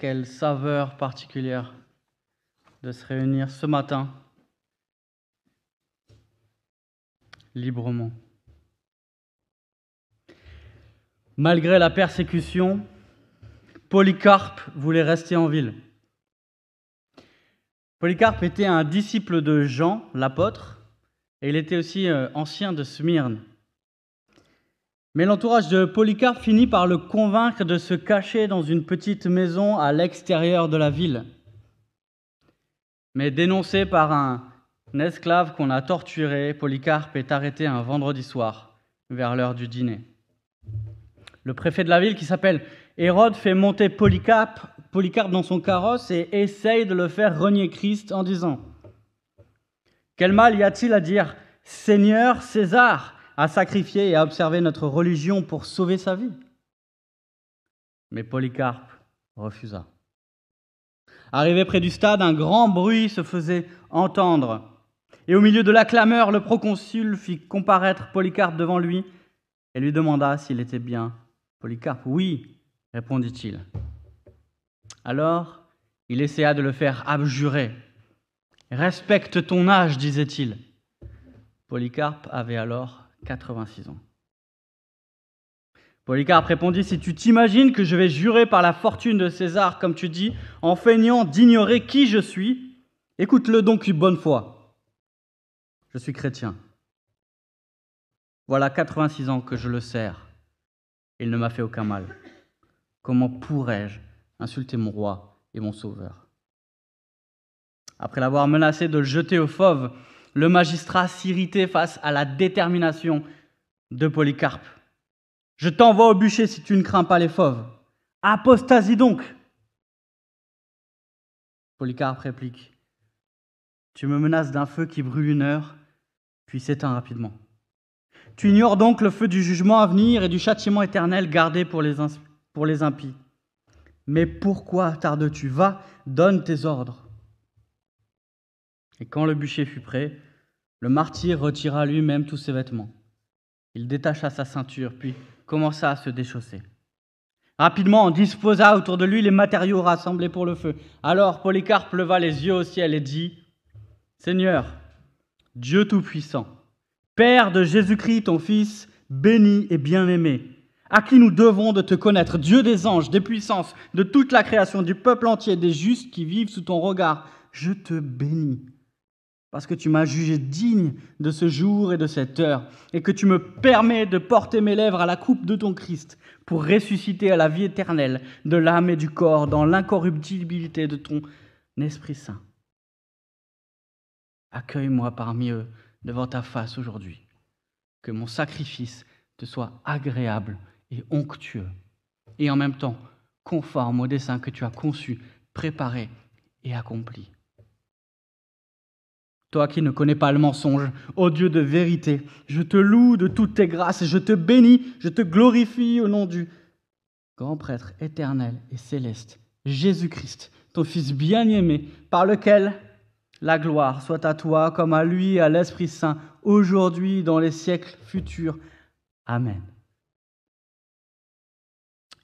quelle saveur particulière de se réunir ce matin librement. Malgré la persécution, Polycarpe voulait rester en ville. Polycarpe était un disciple de Jean, l'apôtre, et il était aussi euh, ancien de Smyrne. Mais l'entourage de Polycarpe finit par le convaincre de se cacher dans une petite maison à l'extérieur de la ville. Mais dénoncé par un esclave qu'on a torturé, Polycarpe est arrêté un vendredi soir, vers l'heure du dîner. Le préfet de la ville, qui s'appelle Hérode, fait monter Polycarpe, dans son carrosse et essaye de le faire renier Christ en disant Quel mal y a-t-il à dire Seigneur César? À sacrifier et à observer notre religion pour sauver sa vie. Mais Polycarpe refusa. Arrivé près du stade, un grand bruit se faisait entendre. Et au milieu de la clameur, le proconsul fit comparaître Polycarpe devant lui et lui demanda s'il était bien. Polycarpe, oui, répondit-il. Alors, il essaya de le faire abjurer. Respecte ton âge, disait-il. Polycarpe avait alors 86 ans. Polycarpe répondit, Si tu t'imagines que je vais jurer par la fortune de César, comme tu dis, en feignant d'ignorer qui je suis, écoute-le donc une bonne fois. Je suis chrétien. Voilà 86 ans que je le sers. Il ne m'a fait aucun mal. Comment pourrais-je insulter mon roi et mon sauveur? Après l'avoir menacé de le jeter au fauve, le magistrat s'irritait face à la détermination de Polycarpe. Je t'envoie au bûcher si tu ne crains pas les fauves. Apostasie donc. Polycarpe réplique. Tu me menaces d'un feu qui brûle une heure, puis s'éteint rapidement. Tu ignores donc le feu du jugement à venir et du châtiment éternel gardé pour les, impies. Mais pourquoi tardes-tu Va, donne tes ordres. Et quand le bûcher fut prêt, le martyr retira lui-même tous ses vêtements. Il détacha sa ceinture, puis commença à se déchausser. Rapidement, on disposa autour de lui les matériaux rassemblés pour le feu. Alors Polycarpe leva les yeux au ciel et dit, Seigneur, Dieu Tout-Puissant, Père de Jésus-Christ, ton Fils, béni et bien-aimé, à qui nous devons de te connaître, Dieu des anges, des puissances, de toute la création, du peuple entier, des justes qui vivent sous ton regard, je te bénis parce que tu m'as jugé digne de ce jour et de cette heure, et que tu me permets de porter mes lèvres à la coupe de ton Christ, pour ressusciter à la vie éternelle de l'âme et du corps dans l'incorruptibilité de ton Esprit Saint. Accueille-moi parmi eux devant ta face aujourd'hui, que mon sacrifice te soit agréable et onctueux, et en même temps conforme au dessein que tu as conçu, préparé et accompli. Toi qui ne connais pas le mensonge, ô Dieu de vérité, je te loue de toutes tes grâces, je te bénis, je te glorifie au nom du grand prêtre éternel et céleste, Jésus-Christ, ton Fils bien-aimé, par lequel la gloire soit à toi comme à lui et à l'Esprit Saint, aujourd'hui dans les siècles futurs. Amen.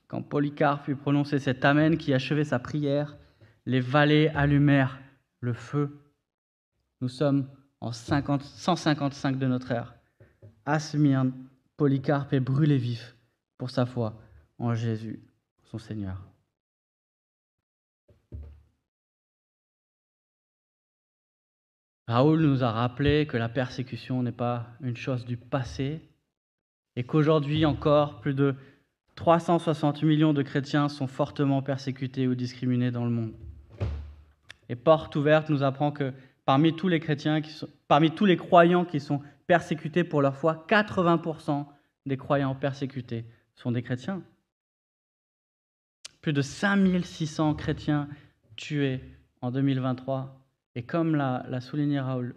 Quand Polycarpe fut prononcé cet Amen qui achevait sa prière, les vallées allumèrent le feu nous sommes en 155 de notre ère. À Polycarpe est brûlé vif pour sa foi en Jésus, son Seigneur. Raoul nous a rappelé que la persécution n'est pas une chose du passé et qu'aujourd'hui encore, plus de 360 millions de chrétiens sont fortement persécutés ou discriminés dans le monde. Et Porte ouverte nous apprend que parmi tous les chrétiens, qui sont, croyants qui sont persécutés pour leur foi, 80% des croyants persécutés sont des chrétiens. Plus de 5600 chrétiens tués en 2023. Et comme l'a souligné Raoul,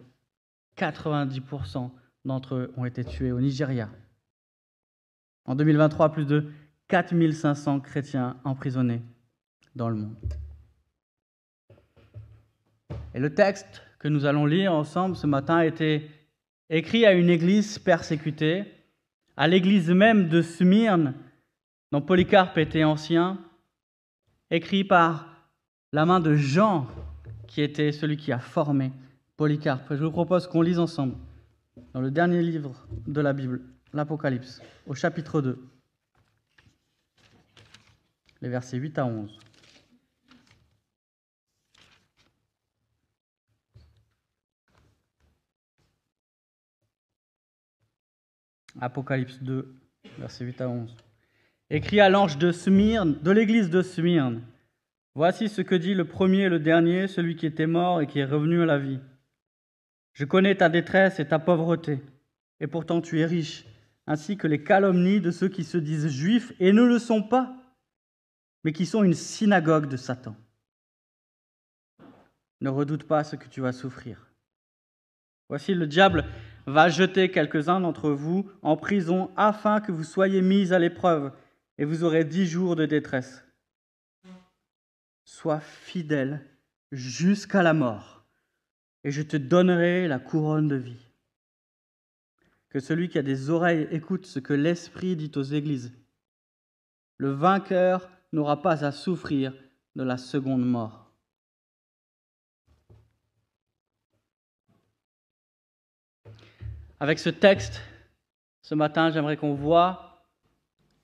90% d'entre eux ont été tués au Nigeria. En 2023, plus de 4500 chrétiens emprisonnés dans le monde. Et le texte que nous allons lire ensemble ce matin a été écrit à une église persécutée, à l'église même de Smyrne, dont Polycarpe était ancien, écrit par la main de Jean, qui était celui qui a formé Polycarpe. Je vous propose qu'on lise ensemble dans le dernier livre de la Bible, l'Apocalypse, au chapitre 2, les versets 8 à 11. Apocalypse 2, versets 8 à 11. Écrit à l'ange de Smyrne, de l'église de Smyrne. Voici ce que dit le premier et le dernier, celui qui était mort et qui est revenu à la vie. Je connais ta détresse et ta pauvreté, et pourtant tu es riche, ainsi que les calomnies de ceux qui se disent juifs et ne le sont pas, mais qui sont une synagogue de Satan. Ne redoute pas ce que tu vas souffrir. Voici le diable va jeter quelques-uns d'entre vous en prison afin que vous soyez mis à l'épreuve et vous aurez dix jours de détresse. Sois fidèle jusqu'à la mort et je te donnerai la couronne de vie. Que celui qui a des oreilles écoute ce que l'Esprit dit aux églises. Le vainqueur n'aura pas à souffrir de la seconde mort. Avec ce texte, ce matin, j'aimerais qu'on voit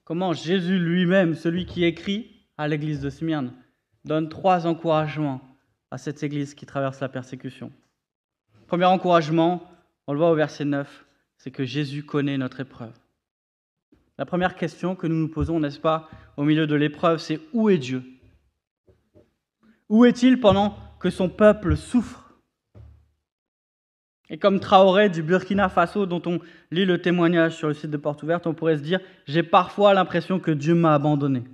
comment Jésus lui-même, celui qui écrit à l'église de Smyrne, donne trois encouragements à cette église qui traverse la persécution. Premier encouragement, on le voit au verset 9, c'est que Jésus connaît notre épreuve. La première question que nous nous posons, n'est-ce pas, au milieu de l'épreuve, c'est où est Dieu? Où est-il pendant que son peuple souffre? Et comme Traoré du Burkina Faso, dont on lit le témoignage sur le site de Porte Ouverte, on pourrait se dire J'ai parfois l'impression que Dieu m'a abandonné.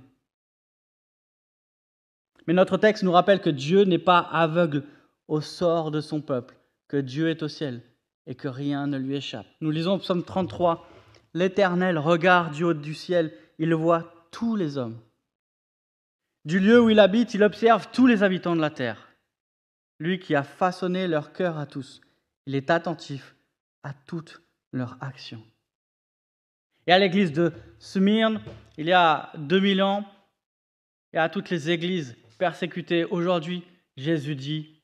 Mais notre texte nous rappelle que Dieu n'est pas aveugle au sort de son peuple, que Dieu est au ciel et que rien ne lui échappe. Nous lisons au psaume 33 L'Éternel regarde du haut du ciel, il voit tous les hommes. Du lieu où il habite, il observe tous les habitants de la terre. Lui qui a façonné leur cœur à tous il est attentif à toutes leurs actions. Et à l'église de Smyrne, il y a 2000 ans, et à toutes les églises persécutées aujourd'hui, Jésus dit,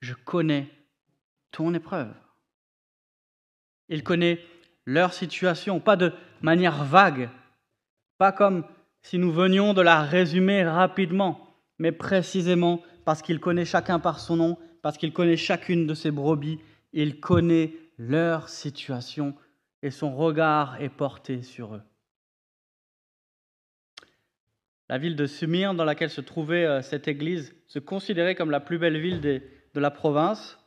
je connais ton épreuve. Il connaît leur situation, pas de manière vague, pas comme si nous venions de la résumer rapidement, mais précisément parce qu'il connaît chacun par son nom, parce qu'il connaît chacune de ses brebis il connaît leur situation et son regard est porté sur eux. La ville de Sumir, dans laquelle se trouvait euh, cette église, se considérait comme la plus belle ville de la province.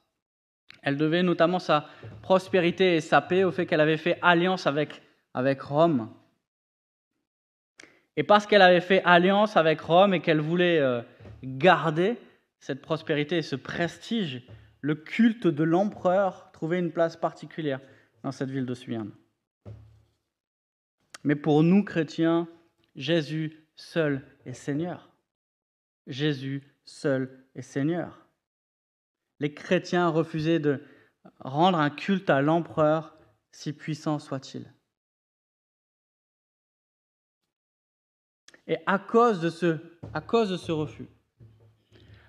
Elle devait notamment sa prospérité et sa paix au fait qu'elle avait fait alliance avec, avec Rome. Et parce qu'elle avait fait alliance avec Rome et qu'elle voulait euh, garder cette prospérité et ce prestige, le culte de l'empereur trouvait une place particulière dans cette ville de Smyrne. Mais pour nous chrétiens, Jésus seul est Seigneur. Jésus seul est Seigneur. Les chrétiens refusaient de rendre un culte à l'empereur, si puissant soit-il. Et à cause de ce, à cause de ce refus,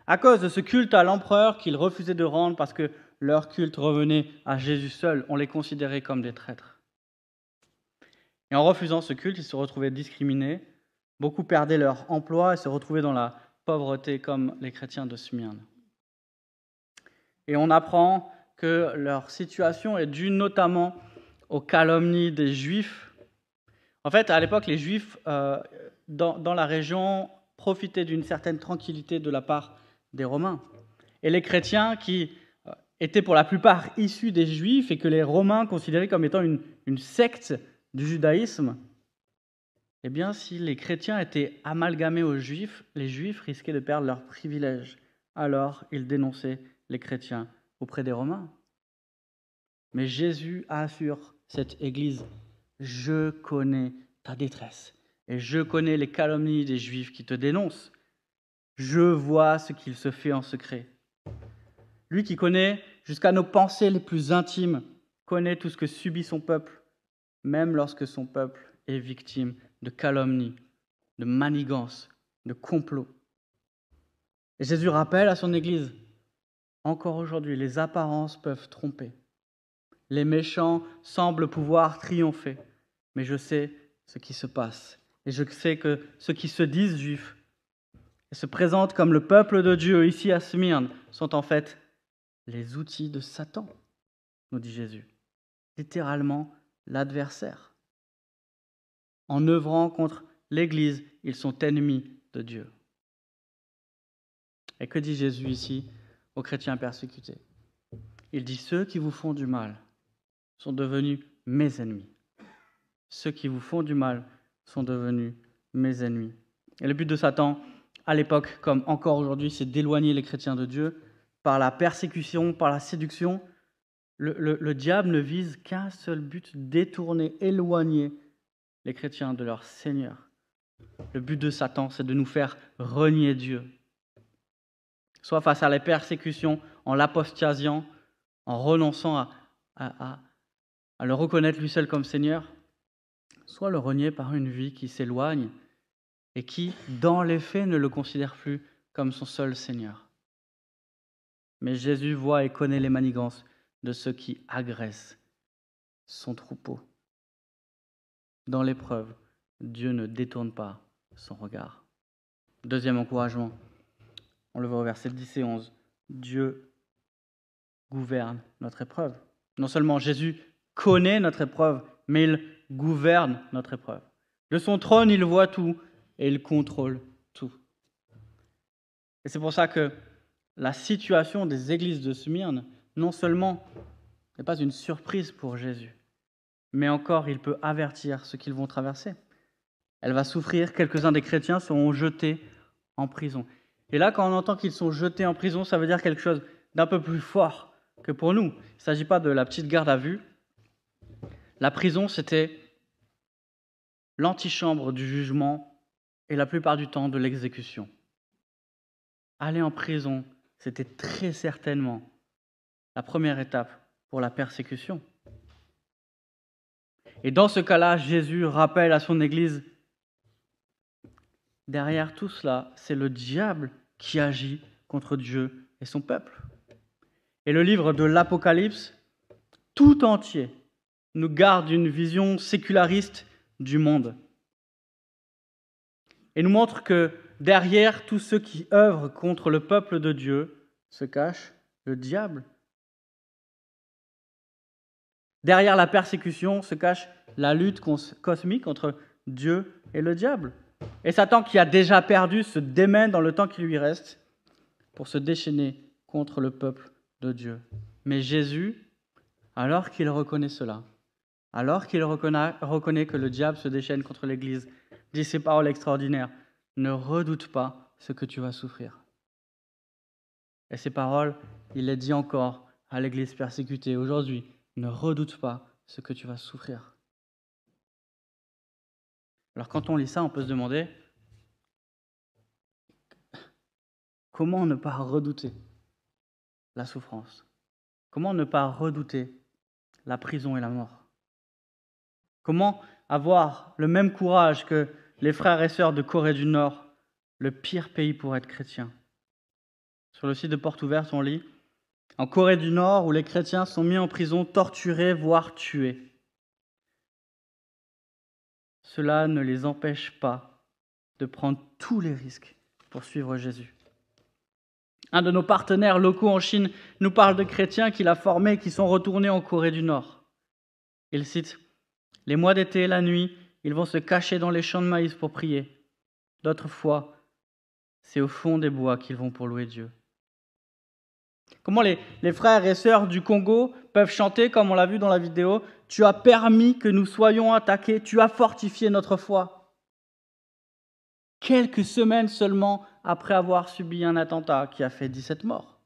à cause de ce culte à l'empereur qu'ils refusaient de rendre parce que leur culte revenait à Jésus seul, on les considérait comme des traîtres. Et en refusant ce culte, ils se retrouvaient discriminés, beaucoup perdaient leur emploi et se retrouvaient dans la pauvreté comme les chrétiens de Smyrne. Et on apprend que leur situation est due notamment aux calomnies des Juifs. En fait, à l'époque, les Juifs euh, dans, dans, la région profitaient d'une certaine tranquillité de la part des Romains. Et les chrétiens qui euh, étaient pour la plupart issus des Juifs et que les Romains considéraient comme étant une, une secte du judaïsme, eh bien, si les chrétiens étaient amalgamés aux Juifs, les Juifs risquaient de perdre leurs privilèges. Alors, ils dénonçaient les chrétiens auprès des Romains. Mais Jésus assure cette Église, je connais ta détresse et je connais les calomnies des Juifs qui te dénoncent. Je vois ce qu'il se fait en secret. Lui qui connaît jusqu'à nos pensées les plus intimes, connaît tout ce que subit son peuple, même lorsque son peuple est victime de calomnie, de manigance, de complot. Et Jésus rappelle à son Église, encore aujourd'hui, les apparences peuvent tromper. Les méchants semblent pouvoir triompher, mais je sais ce qui se passe. Et je sais que ceux qui se disent juifs se présentent comme le peuple de Dieu ici à Smyrne sont en fait les outils de Satan, nous dit Jésus. Littéralement l'adversaire. En œuvrant contre l'Église, ils sont ennemis de Dieu. Et que dit Jésus ici aux chrétiens persécutés? Il dit, ceux qui vous font du mal sont devenus mes ennemis. Ceux qui vous font du mal sont devenus mes ennemis. Et le but de Satan, à l'époque comme encore aujourd'hui, c'est d'éloigner les chrétiens de Dieu par la persécution, par la séduction. Le, le diable ne vise qu'un seul but, détourner, éloigner les chrétiens de leur Seigneur. Le but de Satan, c'est de nous faire renier Dieu. Soit face à la persécutions, en l'apostasiant, en renonçant à le reconnaître lui seul comme Seigneur, soit le renier par une vie qui s'éloigne et qui, dans les faits, ne le considère plus comme son seul Seigneur. Mais Jésus voit et connaît les manigances de ceux qui agressent son troupeau. Dans l'épreuve, Dieu ne détourne pas son regard. Deuxième encouragement, on le voit au verset 10 et 11. Dieu gouverne notre épreuve. Non seulement Jésus connaît notre épreuve, mais il gouverne notre épreuve. De son trône, il voit tout et il contrôle tout. Et c'est pour ça que la situation des églises de Smyrne, non seulement n'est pas une surprise pour Jésus, mais encore il peut avertir ce qu'ils vont traverser. Elle va souffrir, quelques-uns des chrétiens seront jetés en prison. Et là, quand on entend qu'ils sont jetés en prison, ça veut dire quelque chose d'un peu plus fort que pour nous. Il ne s'agit pas de la petite garde à vue. La prison, c'était l'antichambre du jugement et la plupart du temps de l'exécution. Aller en prison, c'était très certainement la première étape pour la persécution. Et dans ce cas-là, Jésus rappelle à son Église, derrière tout cela, c'est le diable qui agit contre Dieu et son peuple. Et le livre de l'Apocalypse, tout entier, nous garde une vision séculariste du monde. Et nous montre que derrière tous ceux qui œuvrent contre le peuple de Dieu se cache le diable. Derrière la persécution se cache la lutte cosmique entre Dieu et le diable. Et Satan, qui a déjà perdu, se démène dans le temps qui lui reste pour se déchaîner contre le peuple de Dieu. Mais Jésus, alors qu'il reconnaît cela, alors qu'il reconnaît, que le diable se déchaîne contre l'Église, dit ces paroles extraordinaires, ne redoute pas ce que tu vas souffrir. Et ces paroles, il les dit encore à l'Église persécutée aujourd'hui, ne redoute pas ce que tu vas souffrir. Alors quand on lit ça, on peut se demander, comment ne pas redouter la souffrance? Comment ne pas redouter la prison et la mort? Comment avoir le même courage que les frères et sœurs de Corée du Nord, le pire pays pour être chrétien Sur le site de Porte Ouverte, on lit En Corée du Nord, où les chrétiens sont mis en prison, torturés, voire tués. Cela ne les empêche pas de prendre tous les risques pour suivre Jésus. Un de nos partenaires locaux en Chine nous parle de chrétiens qu'il a formés qui sont retournés en Corée du Nord. Il cite les mois d'été, la nuit, ils vont se cacher dans les champs de maïs pour prier. D'autres fois, c'est au fond des bois qu'ils vont pour louer Dieu. Comment les, frères et sœurs du Congo peuvent chanter, comme on l'a vu dans la vidéo, Tu as permis que nous soyons attaqués, tu as fortifié notre foi. Quelques semaines seulement après avoir subi un attentat qui a fait 17 morts.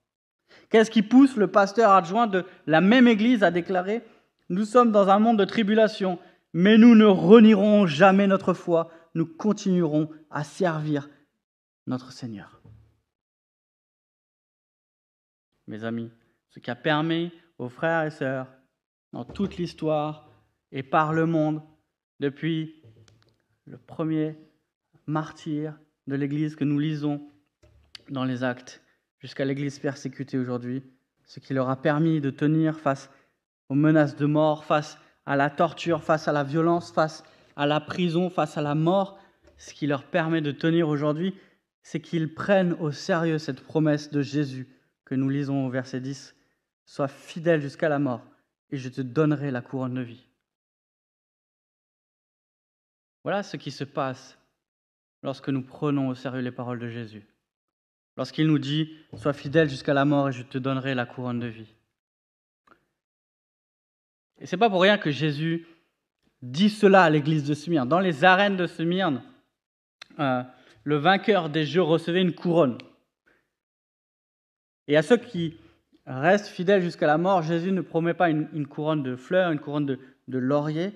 Qu'est-ce qui pousse le pasteur adjoint de la même église à déclarer Nous sommes dans un monde de tribulation, mais nous ne renierons jamais notre foi, nous continuerons à servir notre Seigneur. Mes amis, ce qui a permis aux frères et sœurs, dans toute l'histoire et par le monde, depuis le premier martyr de l'Église que nous lisons dans les actes jusqu'à l'Église persécutée aujourd'hui, ce qui leur a permis de tenir face aux menaces de mort, face à la torture, face à la violence, face à la prison, face à la mort, ce qui leur permet de tenir aujourd'hui, c'est qu'ils prennent au sérieux cette promesse de Jésus que nous lisons au verset 10. Sois fidèle jusqu'à la mort, et je te donnerai la couronne de vie. Voilà ce qui se passe lorsque nous prenons au sérieux les paroles de Jésus. Lorsqu'il nous dit, Sois fidèle jusqu'à la mort et je te donnerai la couronne de vie. Et c'est pas pour rien que Jésus dit cela à l'église de Smyrne. Dans les arènes de Smyrne, euh, le vainqueur des jeux recevait une couronne. Et à ceux qui restent fidèles jusqu'à la mort, Jésus ne promet pas une, couronne de fleurs, une couronne de, de laurier,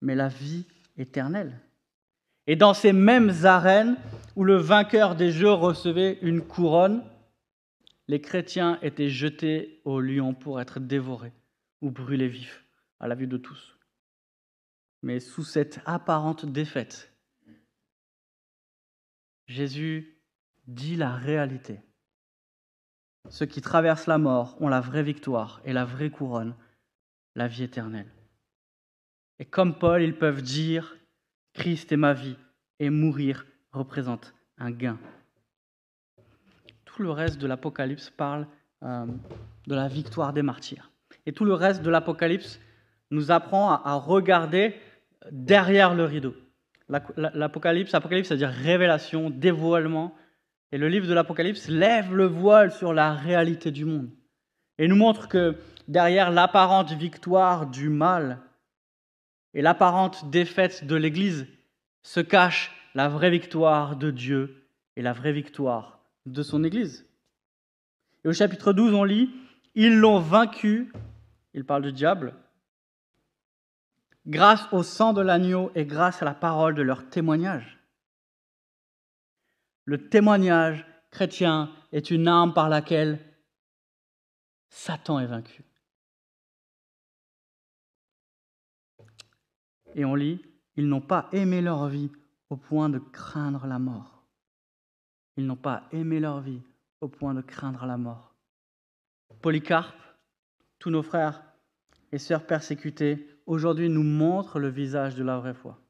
mais la vie éternelle. Et dans ces mêmes arènes où le vainqueur des jeux recevait une couronne, les chrétiens étaient jetés au lion pour être dévorés ou brûlés vifs à la vue de tous. Mais sous cette apparente défaite, Jésus dit la réalité. Ceux qui traversent la mort ont la vraie victoire et la vraie couronne, la vie éternelle. Et comme Paul, ils peuvent dire, Christ est ma vie, et mourir représente un gain. Tout le reste de l'Apocalypse parle euh, de la victoire des martyrs. Et tout le reste de l'Apocalypse nous apprend à, regarder derrière le rideau. L'Apocalypse, Apocalypse, c'est-à-dire révélation, dévoilement. Et le livre de l'Apocalypse lève le voile sur la réalité du monde et nous montre que derrière l'apparente victoire du mal et l'apparente défaite de l'Église se cache la vraie victoire de Dieu et la vraie victoire de son Église. Et au chapitre 12, on lit, Ils l'ont vaincu il parle du diable, grâce au sang de l'agneau et grâce à la parole de leur témoignage. Le témoignage chrétien est une arme par laquelle Satan est vaincu. Et on lit, ils n'ont pas aimé leur vie au point de craindre la mort. Ils n'ont pas aimé leur vie au point de craindre la mort. Polycarpe tous nos frères et sœurs persécutés aujourd'hui nous montrent le visage de la vraie foi.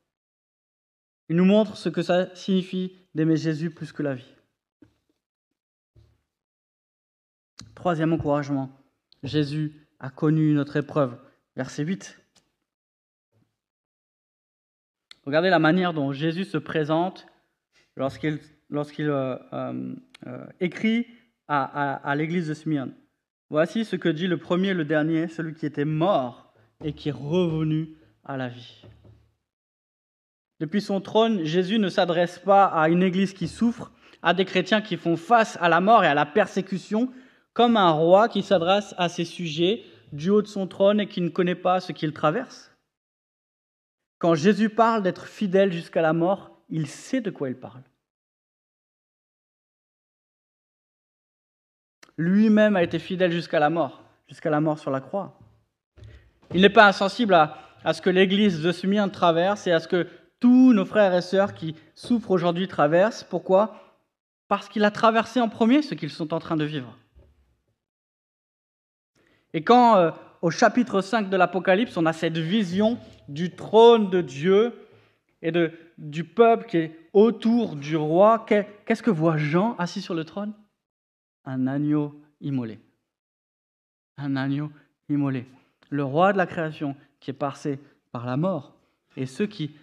Ils nous montrent ce que ça signifie d'aimer Jésus plus que la vie. Troisième encouragement, Jésus a connu notre épreuve. Verset 8. Regardez la manière dont Jésus se présente lorsqu'il euh, euh, euh, écrit à, à l'église de Smyrne. Voici ce que dit le premier et le dernier, celui qui était mort et qui est revenu à la vie. Depuis son trône, Jésus ne s'adresse pas à une église qui souffre, à des chrétiens qui font face à la mort et à la persécution, comme un roi qui s'adresse à ses sujets du haut de son trône et qui ne connaît pas ce qu'il traverse. Quand Jésus parle d'être fidèle jusqu'à la mort, il sait de quoi il parle. Lui-même a été fidèle jusqu'à la mort, jusqu'à la mort sur la croix. Il n'est pas insensible à, ce que l'Église de Smyrne traverse et à ce que tous nos frères et sœurs qui souffrent aujourd'hui traversent. Pourquoi? Parce qu'il a traversé en premier ce qu'ils sont en train de vivre. Et quand euh, au chapitre 5 de l'Apocalypse, on a cette vision du trône de Dieu et de, du peuple qui est autour du roi, qu'est-ce que voit Jean assis sur le trône? Un agneau immolé. Un agneau immolé. Le roi de la création qui est passé par la mort. Et ceux qui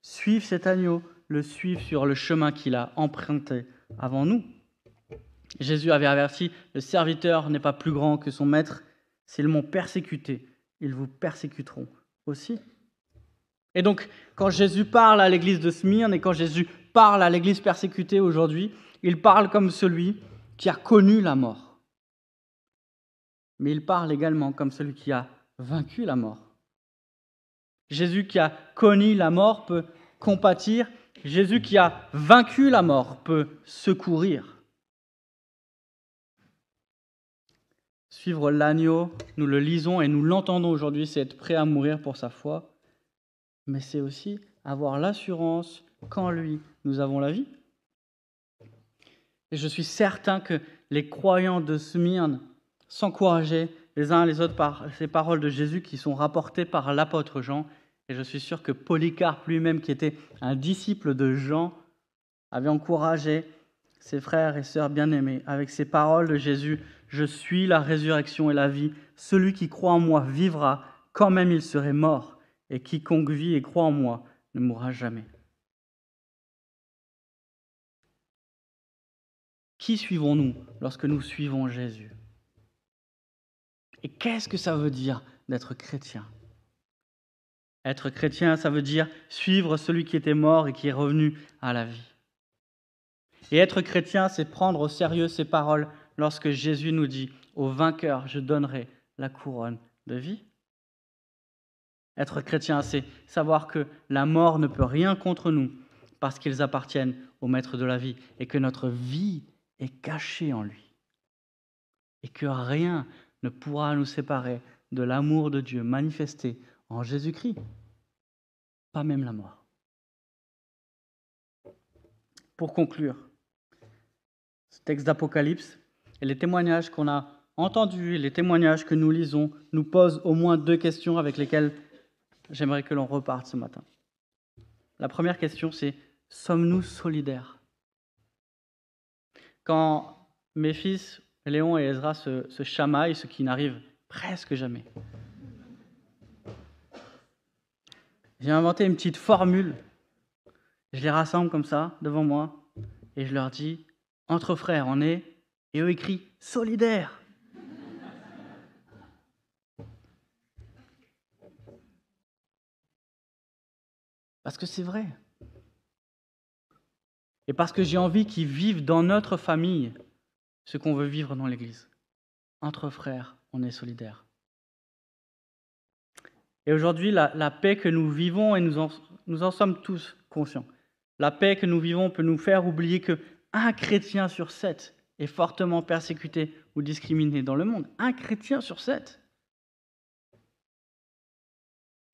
suivent cet agneau le suivent sur le chemin qu'il a emprunté avant nous. Jésus avait averti, le serviteur n'est pas plus grand que son maître. S'ils m'ont persécuté, ils vous persécuteront aussi. Et donc, quand Jésus parle à l'église de Smyrne et quand Jésus parle à l'église persécutée aujourd'hui, il parle comme celui qui a connu la mort. Mais il parle également comme celui qui a vaincu la mort. Jésus qui a connu la mort peut compatir. Jésus qui a vaincu la mort peut secourir. Suivre l'agneau, nous le lisons et nous l'entendons aujourd'hui, c'est être prêt à mourir pour sa foi. Mais c'est aussi avoir l'assurance qu'en lui, nous avons la vie. Et je suis certain que les croyants de Smyrne s'encourageaient les uns les autres par ces paroles de Jésus qui sont rapportées par l'apôtre Jean. Et je suis sûr que Polycarpe lui-même, qui était un disciple de Jean, avait encouragé ses frères et sœurs bien-aimés avec ces paroles de Jésus. Je suis la résurrection et la vie. Celui qui croit en moi vivra quand même il serait mort. Et quiconque vit et croit en moi ne mourra jamais. Qui suivons-nous lorsque nous suivons Jésus? Et qu'est-ce que ça veut dire d'être chrétien? Être chrétien, ça veut dire suivre celui qui était mort et qui est revenu à la vie. Et être chrétien, c'est prendre au sérieux ces paroles lorsque Jésus nous dit, au vainqueur, je donnerai la couronne de vie. Être chrétien, c'est savoir que la mort ne peut rien contre nous parce qu'ils appartiennent au Maître de la vie et que notre vie est caché en lui. Et que rien ne pourra nous séparer de l'amour de Dieu manifesté en Jésus-Christ. Pas même la mort. Pour conclure, ce texte d'Apocalypse et les témoignages qu'on a entendus, les témoignages que nous lisons, nous posent au moins deux questions avec lesquelles j'aimerais que l'on reparte ce matin. La première question, c'est sommes-nous solidaires? Quand mes fils, Léon et Ezra, se, chamaillent, ce qui n'arrive presque jamais. J'ai inventé une petite formule. Je les rassemble comme ça, devant moi, et je leur dis, entre frères, on est, et eux écrits, solidaires. Parce que c'est vrai. Et parce que j'ai envie qu'ils vivent dans notre famille ce qu'on veut vivre dans l'Église. Entre frères, on est solidaires. Et aujourd'hui, la, paix que nous vivons, et nous en, sommes tous conscients, la paix que nous vivons peut nous faire oublier que un chrétien sur sept est fortement persécuté ou discriminé dans le monde. Un chrétien sur sept.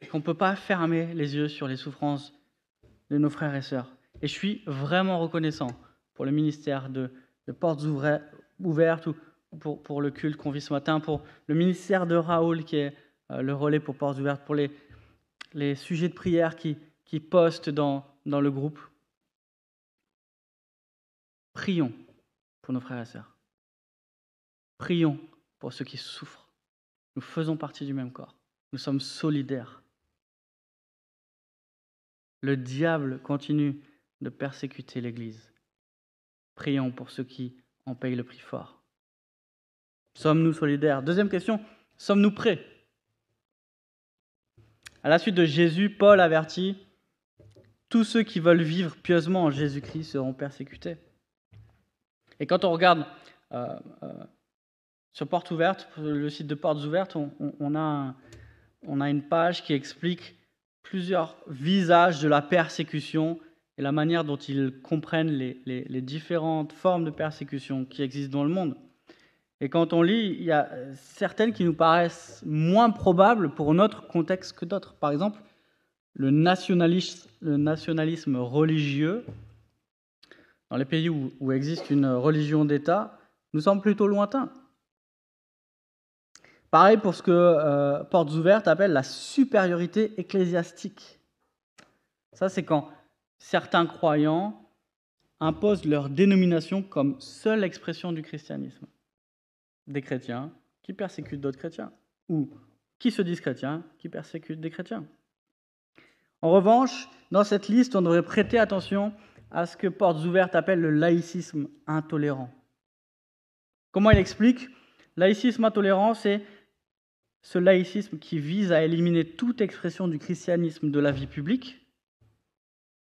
Et qu'on ne peut pas fermer les yeux sur les souffrances de nos frères et sœurs. Et je suis vraiment reconnaissant pour le ministère de, Portes Ouvertes ou pour, le culte qu'on vit ce matin, pour le ministère de Raoul qui est euh, le relais pour Portes Ouvertes, pour les, sujets de prière qui, postent dans le groupe. Prions pour nos frères et sœurs. Prions pour ceux qui souffrent. Nous faisons partie du même corps. Nous sommes solidaires. Le diable continue de persécuter l'Église. Prions pour ceux qui en payent le prix fort. Sommes-nous solidaires? Deuxième question, sommes-nous prêts? À la suite de Jésus, Paul avertit, tous ceux qui veulent vivre pieusement en Jésus-Christ seront persécutés. Et quand on regarde euh, euh, sur Portes Ouvertes, le site de Portes Ouvertes, on, a on a une page qui explique plusieurs visages de la persécution et la manière dont ils comprennent les, différentes formes de persécution qui existent dans le monde. Et quand on lit, il y a certaines qui nous paraissent moins probables pour notre contexte que d'autres. Par exemple, le nationalisme, religieux, dans les pays où, où existe une religion d'État, nous semble plutôt lointain. Pareil pour ce que euh, Portes Ouvertes appelle la supériorité ecclésiastique. Ça, c'est quand certains croyants imposent leur dénomination comme seule expression du christianisme. Des chrétiens qui persécutent d'autres chrétiens, ou qui se disent chrétiens qui persécutent des chrétiens. En revanche, dans cette liste, on devrait prêter attention à ce que Portes Ouvertes appelle le laïcisme intolérant. Comment il explique? Laïcisme intolérant, c'est ce laïcisme qui vise à éliminer toute expression du christianisme de la vie publique,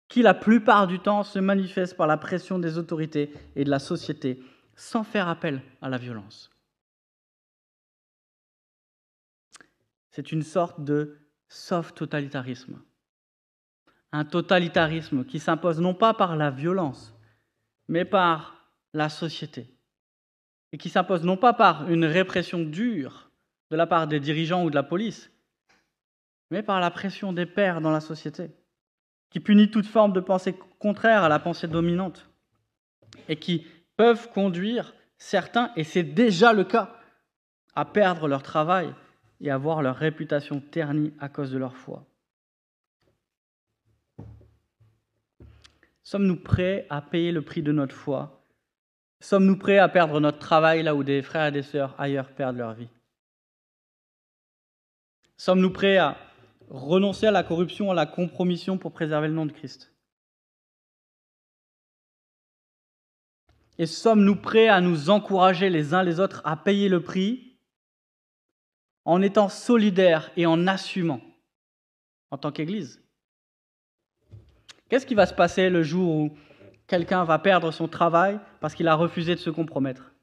qui la plupart du temps se manifeste par la pression des autorités et de la société, sans faire appel à la violence. C'est une sorte de soft totalitarisme. Un totalitarisme qui s'impose non pas par la violence, mais par la société. Et qui s'impose non pas par une répression dure de la part des dirigeants ou de la police, mais par la pression des pères dans la société qui punit toute forme de pensée contraire à la pensée dominante et qui peuvent conduire certains, et c'est déjà le cas, à perdre leur travail et à voir leur réputation ternie à cause de leur foi. Sommes-nous prêts à payer le prix de notre foi? Sommes-nous prêts à perdre notre travail là où des frères et des sœurs ailleurs perdent leur vie? Sommes-nous prêts à renoncer à la corruption, à la compromission pour préserver le nom de Christ. Et sommes-nous prêts à nous encourager les uns les autres à payer le prix en étant solidaires et en assumant en tant qu'Église? Qu'est-ce qui va se passer le jour où quelqu'un va perdre son travail parce qu'il a refusé de se compromettre?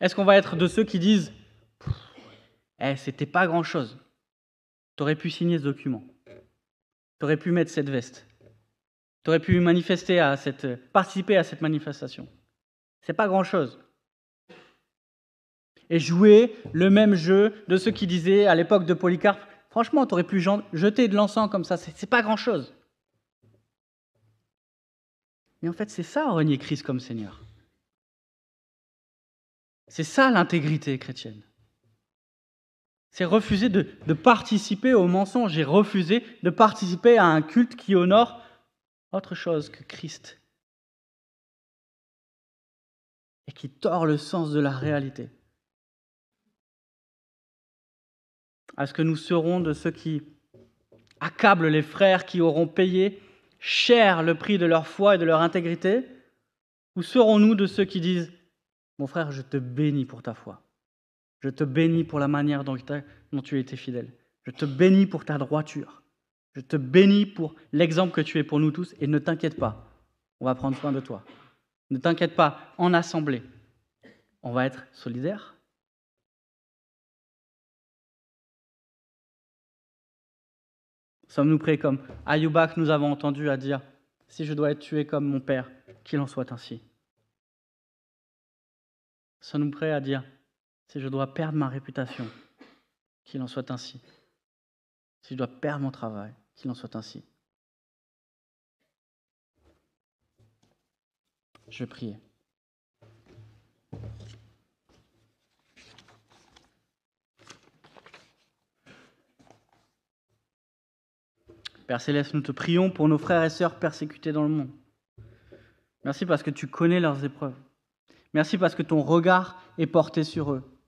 Est-ce qu'on va être de ceux qui disent Eh, c'était pas grand-chose. Tu aurais pu signer ce document. Tu aurais pu mettre cette veste. Tu aurais pu manifester à cette, participer à cette manifestation. C'est pas grand-chose. Et jouer le même jeu de ceux qui disaient à l'époque de Polycarpe Franchement, tu aurais pu jeter de l'encens comme ça, c'est pas grand-chose. Mais en fait, c'est ça renier Christ comme Seigneur. C'est ça l'intégrité chrétienne. C'est refuser de, participer au mensonge et refuser de participer à un culte qui honore autre chose que Christ et qui tord le sens de la réalité. Est-ce que nous serons de ceux qui accablent les frères qui auront payé cher le prix de leur foi et de leur intégrité? Ou serons-nous de ceux qui disent Mon frère, je te bénis pour ta foi. Je te bénis pour la manière dont, tu as été fidèle. Je te bénis pour ta droiture. Je te bénis pour l'exemple que tu es pour nous tous. Et ne t'inquiète pas, on va prendre soin de toi. Ne t'inquiète pas, en assemblée, on va être solidaires, Sommes-nous prêts comme Ayuba que nous avons entendu à dire Si je dois être tué comme mon père, qu'il en soit ainsi Sommes-nous prêts à dire Si je dois perdre ma réputation, qu'il en soit ainsi Si je dois perdre mon travail, qu'il en soit ainsi Je vais prier. Père Céleste, nous te prions pour nos frères et sœurs persécutés dans le monde. Merci parce que tu connais leurs épreuves. Merci parce que ton regard est porté sur eux.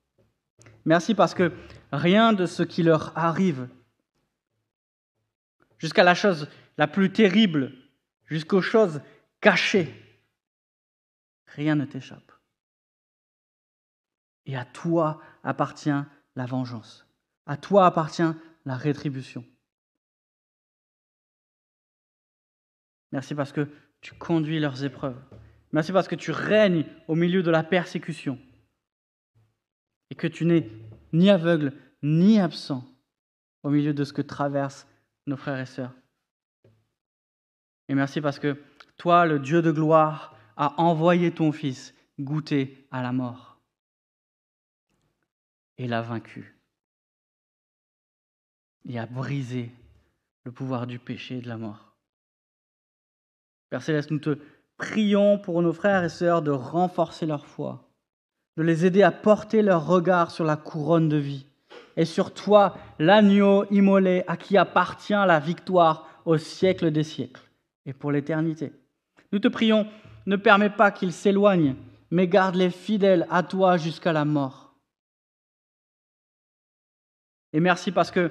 Merci parce que rien de ce qui leur arrive, jusqu'à la chose la plus terrible, jusqu'aux choses cachées, rien ne t'échappe. Et à toi appartient la vengeance. À toi appartient la rétribution. Merci parce que tu conduis leurs épreuves. Merci parce que tu règnes au milieu de la persécution. Et que tu n'es ni aveugle ni absent au milieu de ce que traversent nos frères et sœurs. Et merci parce que toi, le Dieu de gloire, as envoyé ton Fils goûter à la mort et l'a vaincu. Et a brisé le pouvoir du péché et de la mort. Père Céleste, nous te prions pour nos frères et sœurs de renforcer leur foi, de les aider à porter leur regard sur la couronne de vie et sur toi, l'agneau immolé à qui appartient la victoire au siècle des siècles et pour l'éternité. Nous te prions, ne permets pas qu'ils s'éloignent, mais garde-les fidèles à toi jusqu'à la mort. Et merci parce que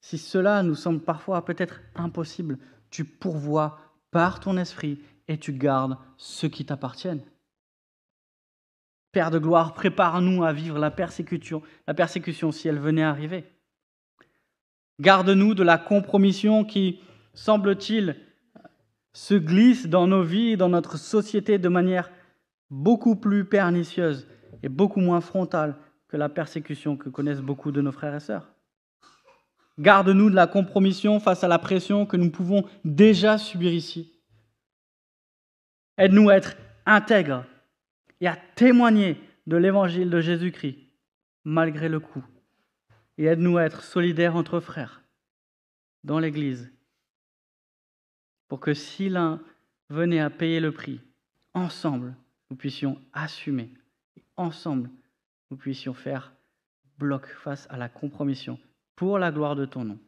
si cela nous semble parfois peut-être impossible, tu pourvois par ton esprit et tu gardes ceux qui t'appartiennent. Père de gloire, prépare-nous à vivre la persécution, la persécution si elle venait arriver. Garde-nous de la compromission qui, semble-t-il, se glisse dans nos vies et dans notre société de manière beaucoup plus pernicieuse et beaucoup moins frontale que la persécution que connaissent beaucoup de nos frères et sœurs. Garde-nous de la compromission face à la pression que nous pouvons déjà subir ici. Aide-nous à être intègres et à témoigner de l'évangile de Jésus-Christ, malgré le coup. Et aide-nous à être solidaires entre frères dans l'Église, pour que si l'un venez à payer le prix. Ensemble, nous puissions assumer. Ensemble, nous puissions faire bloc face à la compromission pour la gloire de ton nom.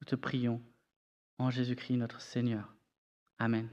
Nous te prions en Jésus-Christ notre Seigneur. Amen.